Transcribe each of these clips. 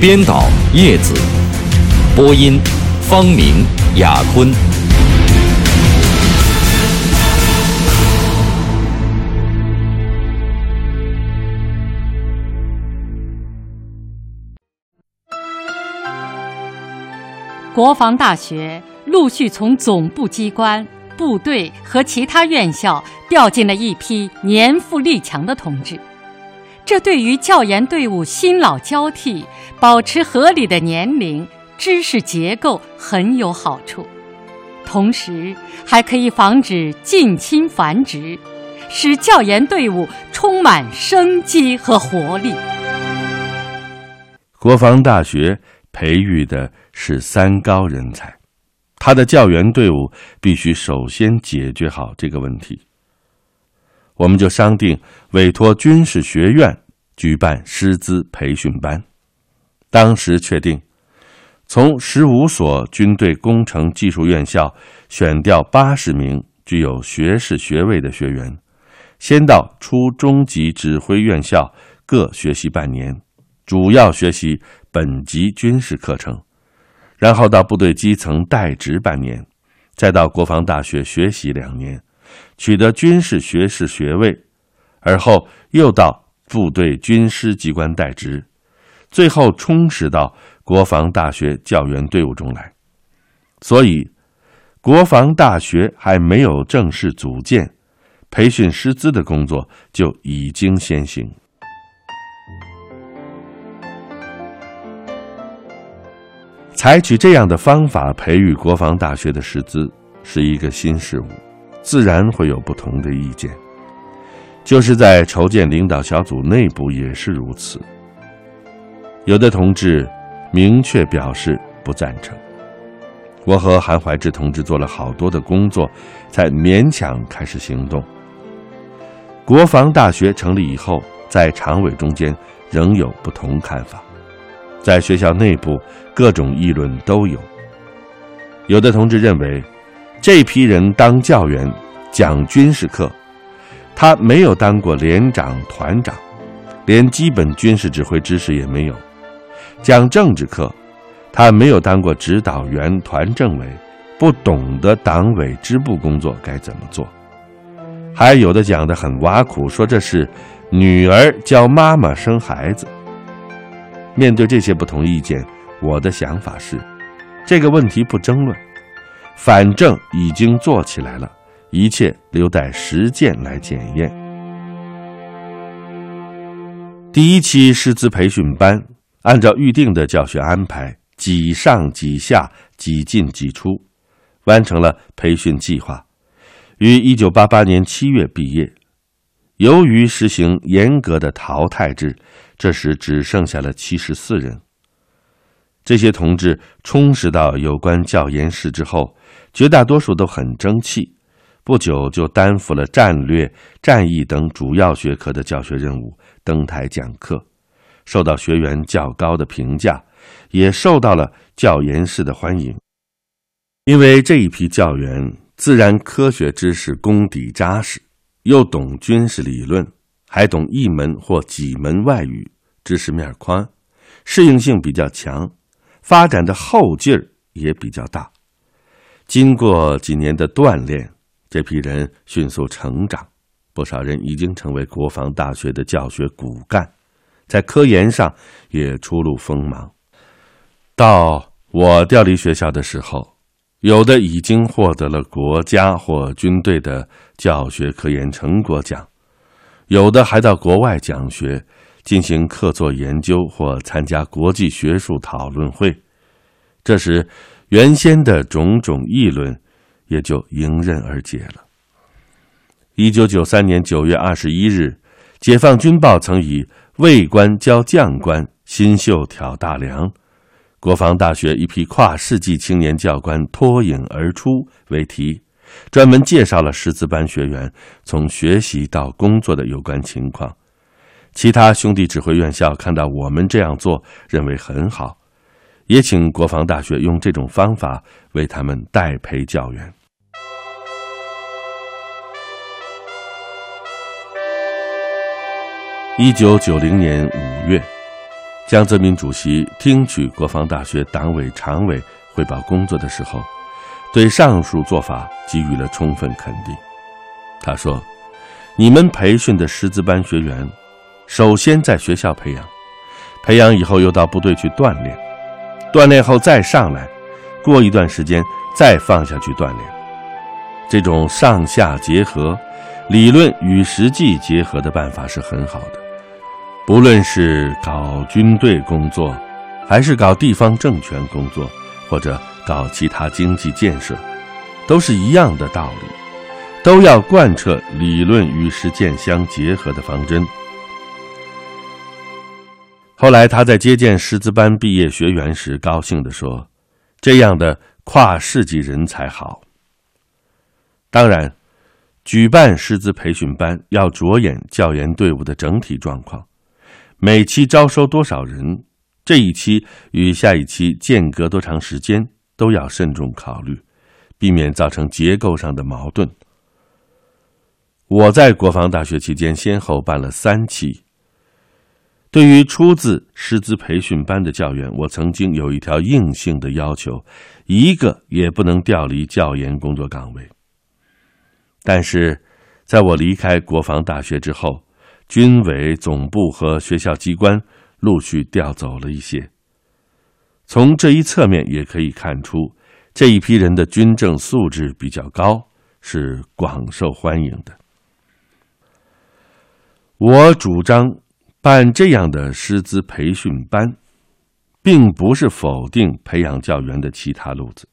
编导叶子，播音方明、雅坤。国防大学陆续从总部机关、部队和其他院校调进了一批年富力强的同志。这对于教研队伍新老交替、保持合理的年龄、知识结构很有好处，同时还可以防止近亲繁殖，使教研队伍充满生机和活力。国防大学培育的是三高人才，他的教员队伍必须首先解决好这个问题。我们就商定委托军事学院举办师资培训班。当时确定，从十五所军队工程技术院校选调八十名具有学士学位的学员，先到初中级指挥院校各学习半年，主要学习本级军事课程，然后到部队基层待职半年，再到国防大学学习两年。取得军事学士学位，而后又到部队军师机关代职，最后充实到国防大学教员队伍中来。所以，国防大学还没有正式组建，培训师资的工作就已经先行。采取这样的方法培育国防大学的师资，是一个新事物。自然会有不同的意见，就是在筹建领导小组内部也是如此。有的同志明确表示不赞成。我和韩怀志同志做了好多的工作，才勉强开始行动。国防大学成立以后，在常委中间仍有不同看法，在学校内部各种议论都有。有的同志认为。这批人当教员讲军事课，他没有当过连长、团长，连基本军事指挥知识也没有；讲政治课，他没有当过指导员、团政委，不懂得党委支部工作该怎么做。还有的讲的很挖苦，说这是女儿教妈妈生孩子。面对这些不同意见，我的想法是，这个问题不争论。反正已经做起来了，一切留待实践来检验。第一期师资培训班按照预定的教学安排，几上几下，几进几出，完成了培训计划，于一九八八年七月毕业。由于实行严格的淘汰制，这时只剩下了七十四人。这些同志充实到有关教研室之后。绝大多数都很争气，不久就担负了战略、战役等主要学科的教学任务，登台讲课，受到学员较高的评价，也受到了教研室的欢迎。因为这一批教员自然科学知识功底扎实，又懂军事理论，还懂一门或几门外语，知识面宽，适应性比较强，发展的后劲儿也比较大。经过几年的锻炼，这批人迅速成长，不少人已经成为国防大学的教学骨干，在科研上也初露锋芒。到我调离学校的时候，有的已经获得了国家或军队的教学科研成果奖，有的还到国外讲学，进行客座研究或参加国际学术讨论会。这时。原先的种种议论，也就迎刃而解了。一九九三年九月二十一日，《解放军报》曾以“尉官教将官，新秀挑大梁”，国防大学一批跨世纪青年教官脱颖而出为题，专门介绍了师资班学员从学习到工作的有关情况。其他兄弟指挥院校看到我们这样做，认为很好，也请国防大学用这种方法为他们代培教员。一九九零年五月，江泽民主席听取国防大学党委常委汇报工作的时候，对上述做法给予了充分肯定。他说：“你们培训的师资班学员，首先在学校培养，培养以后又到部队去锻炼，锻炼后再上来，过一段时间再放下去锻炼，这种上下结合、理论与实际结合的办法是很好的。”不论是搞军队工作，还是搞地方政权工作，或者搞其他经济建设，都是一样的道理，都要贯彻理论与实践相结合的方针。后来他在接见师资班毕业学员时，高兴地说：“这样的跨世纪人才好。”当然，举办师资培训班要着眼教研队伍的整体状况。每期招收多少人？这一期与下一期间隔多长时间，都要慎重考虑，避免造成结构上的矛盾。我在国防大学期间，先后办了三期。对于出自师资培训班的教员，我曾经有一条硬性的要求：一个也不能调离教研工作岗位。但是，在我离开国防大学之后，军委总部和学校机关陆续调走了一些。从这一侧面也可以看出，这一批人的军政素质比较高，是广受欢迎的。我主张办这样的师资培训班，并不是否定培养教员的其他路子。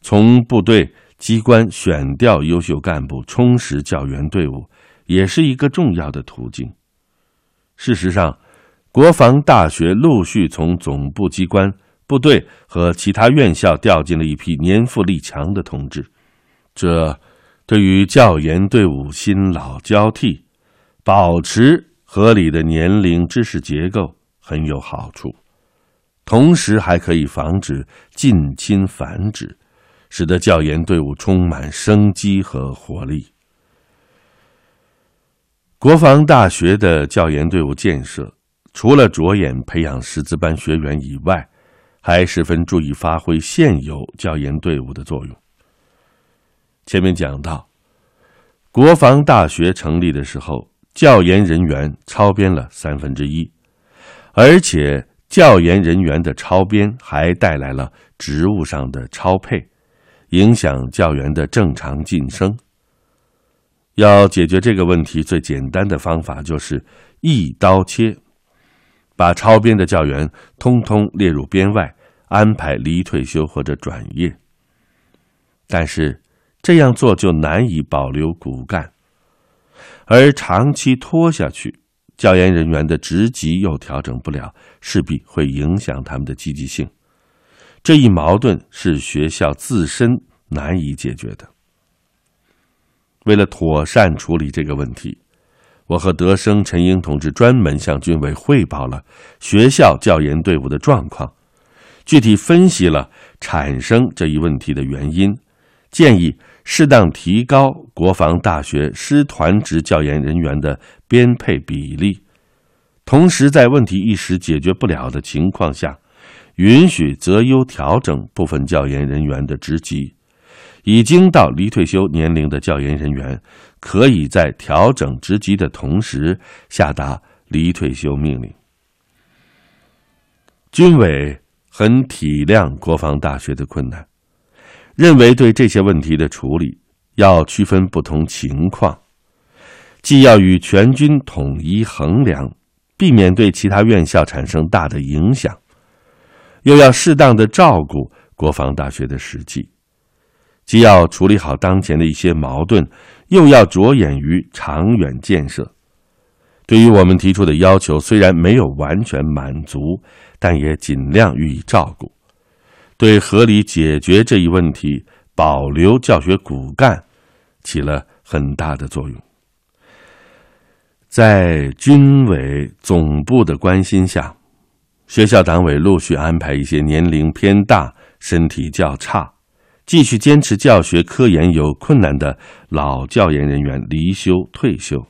从部队机关选调优秀干部，充实教员队伍。也是一个重要的途径。事实上，国防大学陆续从总部机关、部队和其他院校调进了一批年富力强的同志，这对于教研队伍新老交替、保持合理的年龄知识结构很有好处，同时还可以防止近亲繁殖，使得教研队伍充满生机和活力。国防大学的教研队伍建设，除了着眼培养师资班学员以外，还十分注意发挥现有教研队伍的作用。前面讲到，国防大学成立的时候，教研人员超编了三分之一，而且教研人员的超编还带来了职务上的超配，影响教员的正常晋升。要解决这个问题，最简单的方法就是一刀切，把超编的教员通通列入编外，安排离退休或者转业。但是这样做就难以保留骨干，而长期拖下去，教研人员的职级又调整不了，势必会影响他们的积极性。这一矛盾是学校自身难以解决的。为了妥善处理这个问题，我和德生陈英同志专门向军委汇报了学校教研队伍的状况，具体分析了产生这一问题的原因，建议适当提高国防大学师团职教研人员的编配比例，同时在问题一时解决不了的情况下，允许择优调整部分教研人员的职级。已经到离退休年龄的教研人员，可以在调整职级的同时下达离退休命令。军委很体谅国防大学的困难，认为对这些问题的处理要区分不同情况，既要与全军统一衡量，避免对其他院校产生大的影响，又要适当的照顾国防大学的实际。既要处理好当前的一些矛盾，又要着眼于长远建设，对于我们提出的要求，虽然没有完全满足，但也尽量予以照顾，对合理解决这一问题、保留教学骨干起了很大的作用。在军委总部的关心下，学校党委陆续安排一些年龄偏大、身体较差、继续坚持教学科研有困难的老教研人员离休退休。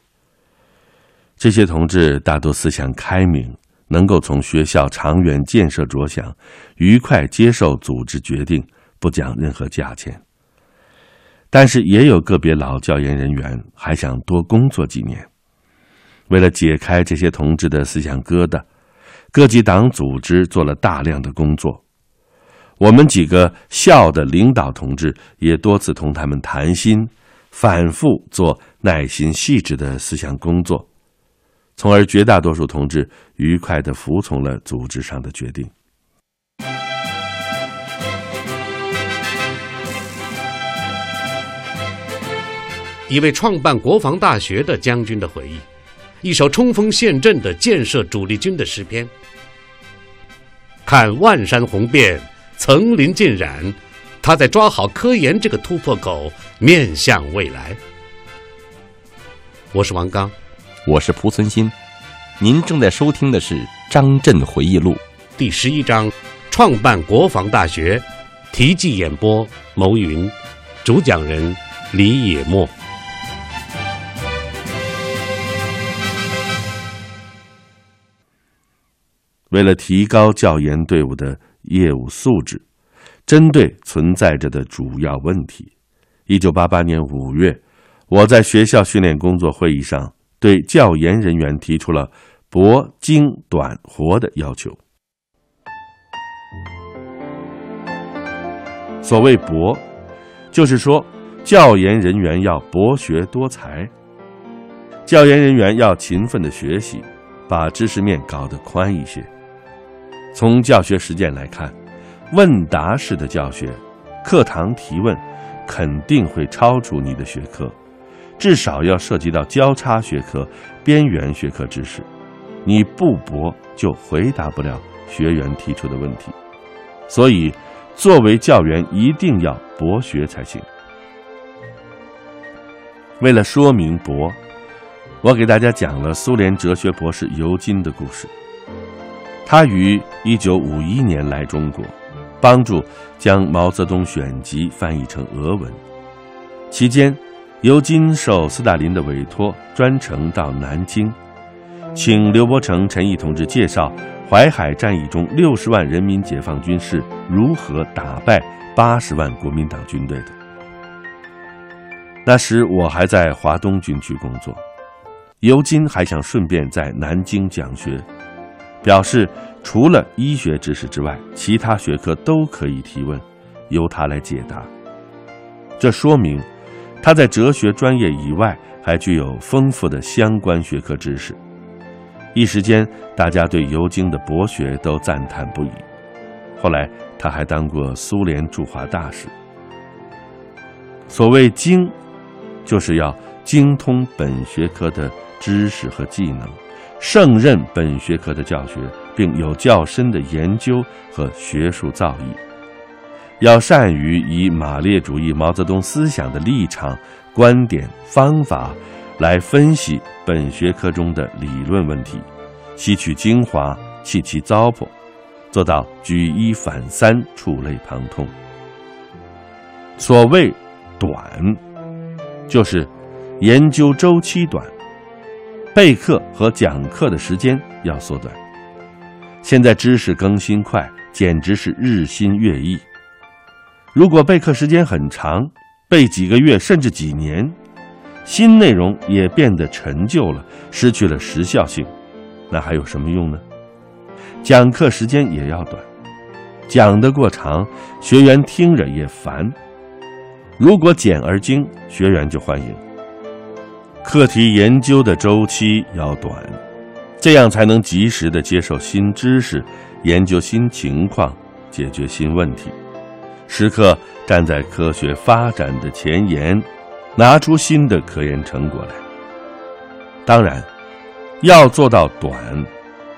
这些同志大多思想开明，能够从学校长远建设着想，愉快接受组织决定，不讲任何价钱。但是也有个别老教研人员还想多工作几年。为了解开这些同志的思想疙瘩，各级党组织做了大量的工作。我们几个校的领导同志也多次同他们谈心，反复做耐心细致的思想工作。从而，绝大多数同志愉快的服从了组织上的决定。一位创办国防大学的将军的回忆，一首冲锋陷阵的建设主力军的诗篇。看万山红遍，层林尽染，他在抓好科研这个突破口，面向未来。我是王刚。我是蒲存昕，您正在收听的是《张震回忆录》第十一章：创办国防大学。题记演播：牟云，主讲人李野墨。为了提高教研队伍的业务素质，针对存在着的主要问题，一九八八年五月，我在学校训练工作会议上。对教研人员提出了博精短活的要求。所谓博，就是说教研人员要博学多才，教研人员要勤奋的学习，把知识面搞得宽一些。从教学实践来看，问答式的教学，课堂提问肯定会超出你的学科。至少要涉及到交叉学科、边缘学科知识，你不博就回答不了学员提出的问题。所以，作为教员一定要博学才行。为了说明博，我给大家讲了苏联哲学博士尤金的故事。他于一九五一年来中国，帮助将毛泽东选集翻译成俄文，期间。尤金受斯大林的委托，专程到南京，请刘伯承、陈毅同志介绍淮海战役中六十万人民解放军是如何打败八十万国民党军队的。那时我还在华东军区工作，尤金还想顺便在南京讲学，表示除了医学知识之外，其他学科都可以提问，由他来解答。这说明。他在哲学专业以外还具有丰富的相关学科知识，一时间大家对尤金的博学都赞叹不已。后来他还当过苏联驻华大使。所谓“精”，就是要精通本学科的知识和技能，胜任本学科的教学，并有较深的研究和学术造诣。要善于以马列主义毛泽东思想的立场、观点、方法来分析本学科中的理论问题，吸取精华，弃其糟粕，做到举一反三、触类旁通。所谓“短”，就是研究周期短，备课和讲课的时间要缩短。现在知识更新快，简直是日新月异。如果备课时间很长，备几个月甚至几年，新内容也变得陈旧了，失去了时效性，那还有什么用呢？讲课时间也要短，讲得过长，学员听着也烦。如果简而精，学员就欢迎。课题研究的周期要短，这样才能及时的接受新知识，研究新情况，解决新问题。时刻站在科学发展的前沿，拿出新的科研成果来。当然，要做到短，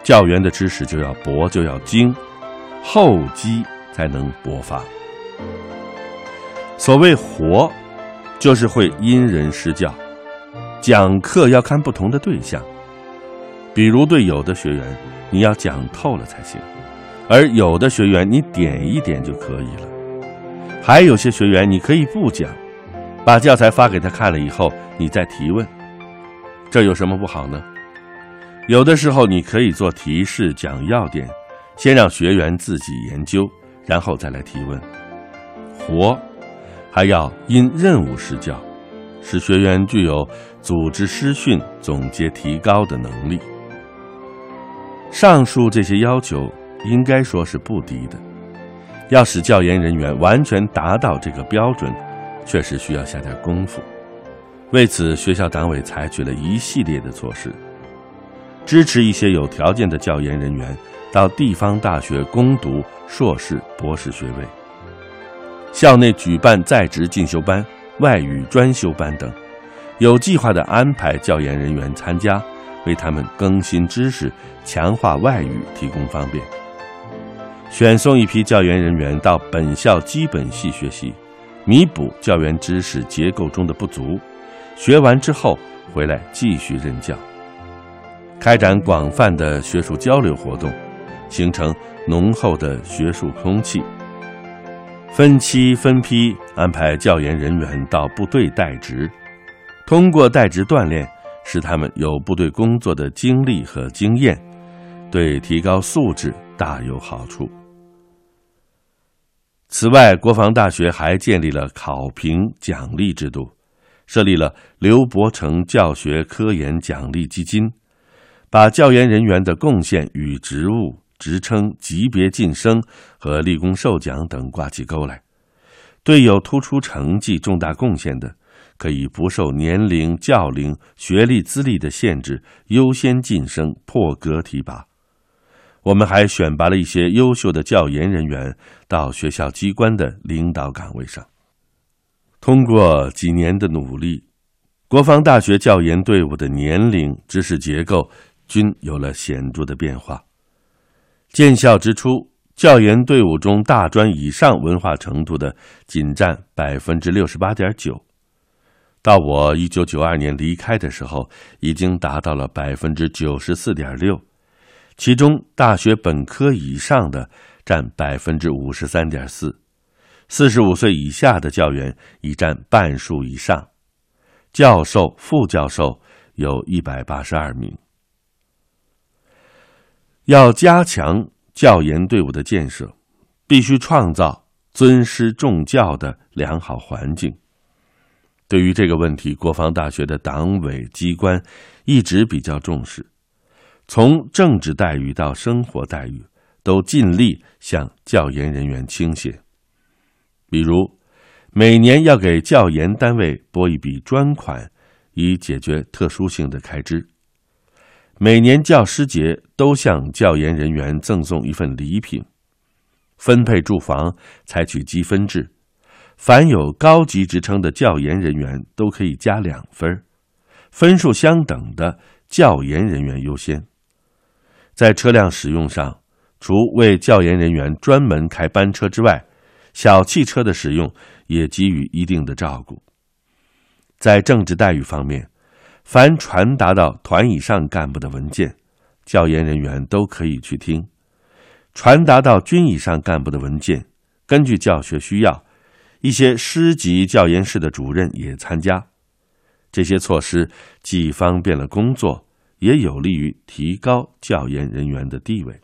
教员的知识就要博，就要精，厚积才能薄发。所谓活，就是会因人施教。讲课要看不同的对象，比如对有的学员，你要讲透了才行；而有的学员，你点一点就可以了。还有些学员，你可以不讲，把教材发给他看了以后，你再提问，这有什么不好呢？有的时候，你可以做提示，讲要点，先让学员自己研究，然后再来提问。活。还要因任务施教，使学员具有组织师训、总结提高的能力。上述这些要求应该说是不低的，要使教研人员完全达到这个标准，确实需要下点功夫。为此，学校党委采取了一系列的措施，支持一些有条件的教研人员到地方大学攻读硕士、博士学位。校内举办在职进修班、外语专修班等，有计划的安排教研人员参加，为他们更新知识、强化外语提供方便。选送一批教研人员到本校基本系学习，弥补教员知识结构中的不足。学完之后回来继续任教，开展广泛的学术交流活动，形成浓厚的学术空气。分期分批安排教研人员到部队代职，通过代职锻炼，使他们有部队工作的经历和经验，对提高素质大有好处。此外，国防大学还建立了考评奖励制度，设立了刘伯承教学科研奖励基金，把教研人员的贡献与职务。职称、级别晋升和立功受奖等挂起钩来，对有突出成绩、重大贡献的，可以不受年龄、教龄、学历资历的限制，优先晋升、破格提拔。我们还选拔了一些优秀的教研人员到学校机关的领导岗位上。通过几年的努力，国防大学教研队伍的年龄、知识结构均有了显著的变化。建校之初，教研队伍中大专以上文化程度的仅占百分之六十八点九，到我一九九二年离开的时候，已经达到了百分之九十四点六，其中大学本科以上的占百分之五十三点四，四十五岁以下的教员已占半数以上，教授、副教授有一百八十二名。要加强教研队伍的建设，必须创造尊师重教的良好环境。对于这个问题，国防大学的党委机关一直比较重视，从政治待遇到生活待遇，都尽力向教研人员倾斜。比如，每年要给教研单位拨一笔专款，以解决特殊性的开支。每年教师节都向教研人员赠送一份礼品，分配住房采取积分制，凡有高级职称的教研人员都可以加两分，分数相等的教研人员优先。在车辆使用上，除为教研人员专门开班车之外，小汽车的使用也给予一定的照顾。在政治待遇方面。凡传达到团以上干部的文件，教研人员都可以去听；传达到军以上干部的文件，根据教学需要，一些师级教研室的主任也参加。这些措施既方便了工作，也有利于提高教研人员的地位。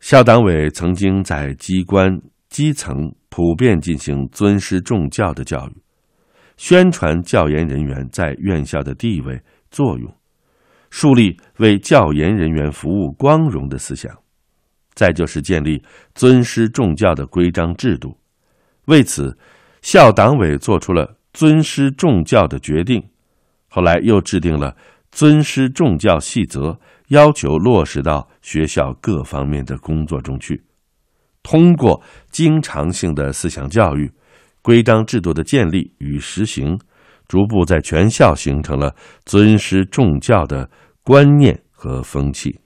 校党委曾经在机关基层普遍进行尊师重教的教育。宣传教研人员在院校的地位作用，树立为教研人员服务光荣的思想，再就是建立尊师重教的规章制度。为此，校党委作出了尊师重教的决定，后来又制定了尊师重教细则，要求落实到学校各方面的工作中去。通过经常性的思想教育。规章制度的建立与实行，逐步在全校形成了尊师重教的观念和风气。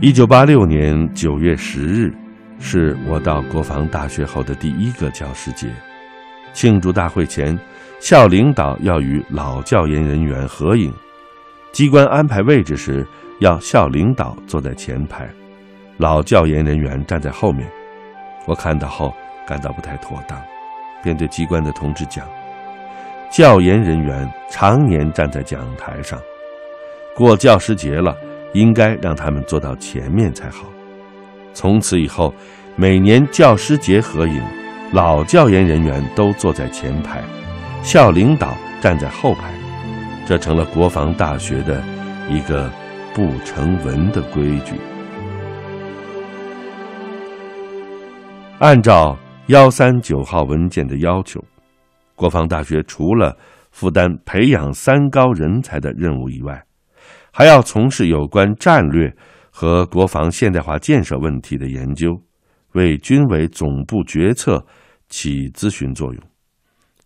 一九八六年九月十日，是我到国防大学后的第一个教师节。庆祝大会前，校领导要与老教研人员合影，机关安排位置时，要校领导坐在前排，老教研人员站在后面。我看到后感到不太妥当，便对机关的同志讲：“教研人员常年站在讲台上，过教师节了。”应该让他们坐到前面才好。从此以后，每年教师节合影，老教研人员都坐在前排，校领导站在后排，这成了国防大学的一个不成文的规矩。按照幺三九号文件的要求，国防大学除了负担培养三高人才的任务以外，还要从事有关战略和国防现代化建设问题的研究，为军委总部决策起咨询作用，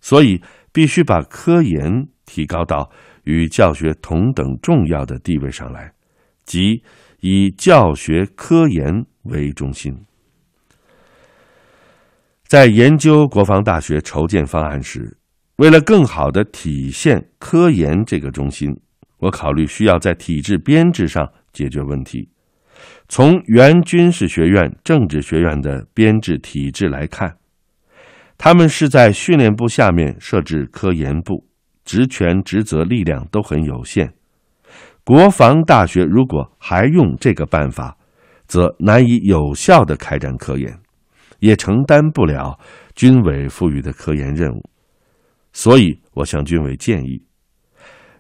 所以必须把科研提高到与教学同等重要的地位上来，即以教学科研为中心。在研究国防大学筹建方案时，为了更好的体现科研这个中心。我考虑需要在体制编制上解决问题。从原军事学院政治学院的编制体制来看，他们是在训练部下面设置科研部，职权职责力量都很有限。国防大学如果还用这个办法，则难以有效的开展科研，也承担不了军委赋予的科研任务。所以，我向军委建议。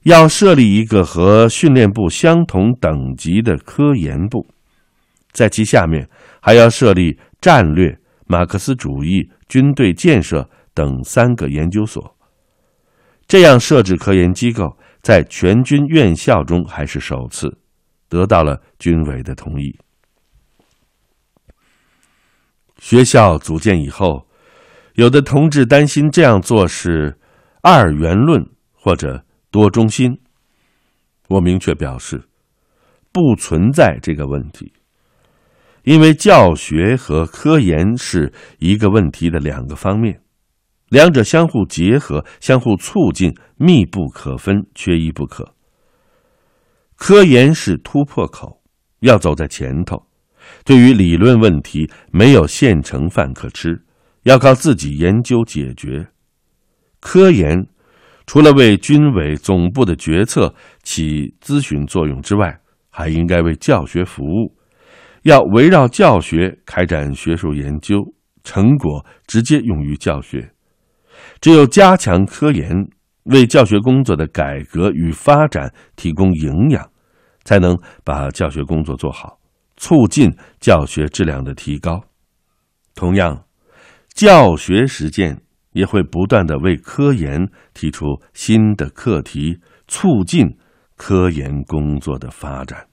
要设立一个和训练部相同等级的科研部，在其下面还要设立战略、马克思主义、军队建设等三个研究所。这样设置科研机构，在全军院校中还是首次，得到了军委的同意。学校组建以后，有的同志担心这样做是二元论或者。多中心，我明确表示，不存在这个问题，因为教学和科研是一个问题的两个方面，两者相互结合、相互促进、密不可分、缺一不可。科研是突破口，要走在前头，对于理论问题没有现成饭可吃，要靠自己研究解决。科研。除了为军委总部的决策起咨询作用之外，还应该为教学服务，要围绕教学开展学术研究，成果直接用于教学。只有加强科研，为教学工作的改革与发展提供营养，才能把教学工作做好，促进教学质量的提高。同样，教学实践。也会不断的为科研提出新的课题，促进科研工作的发展。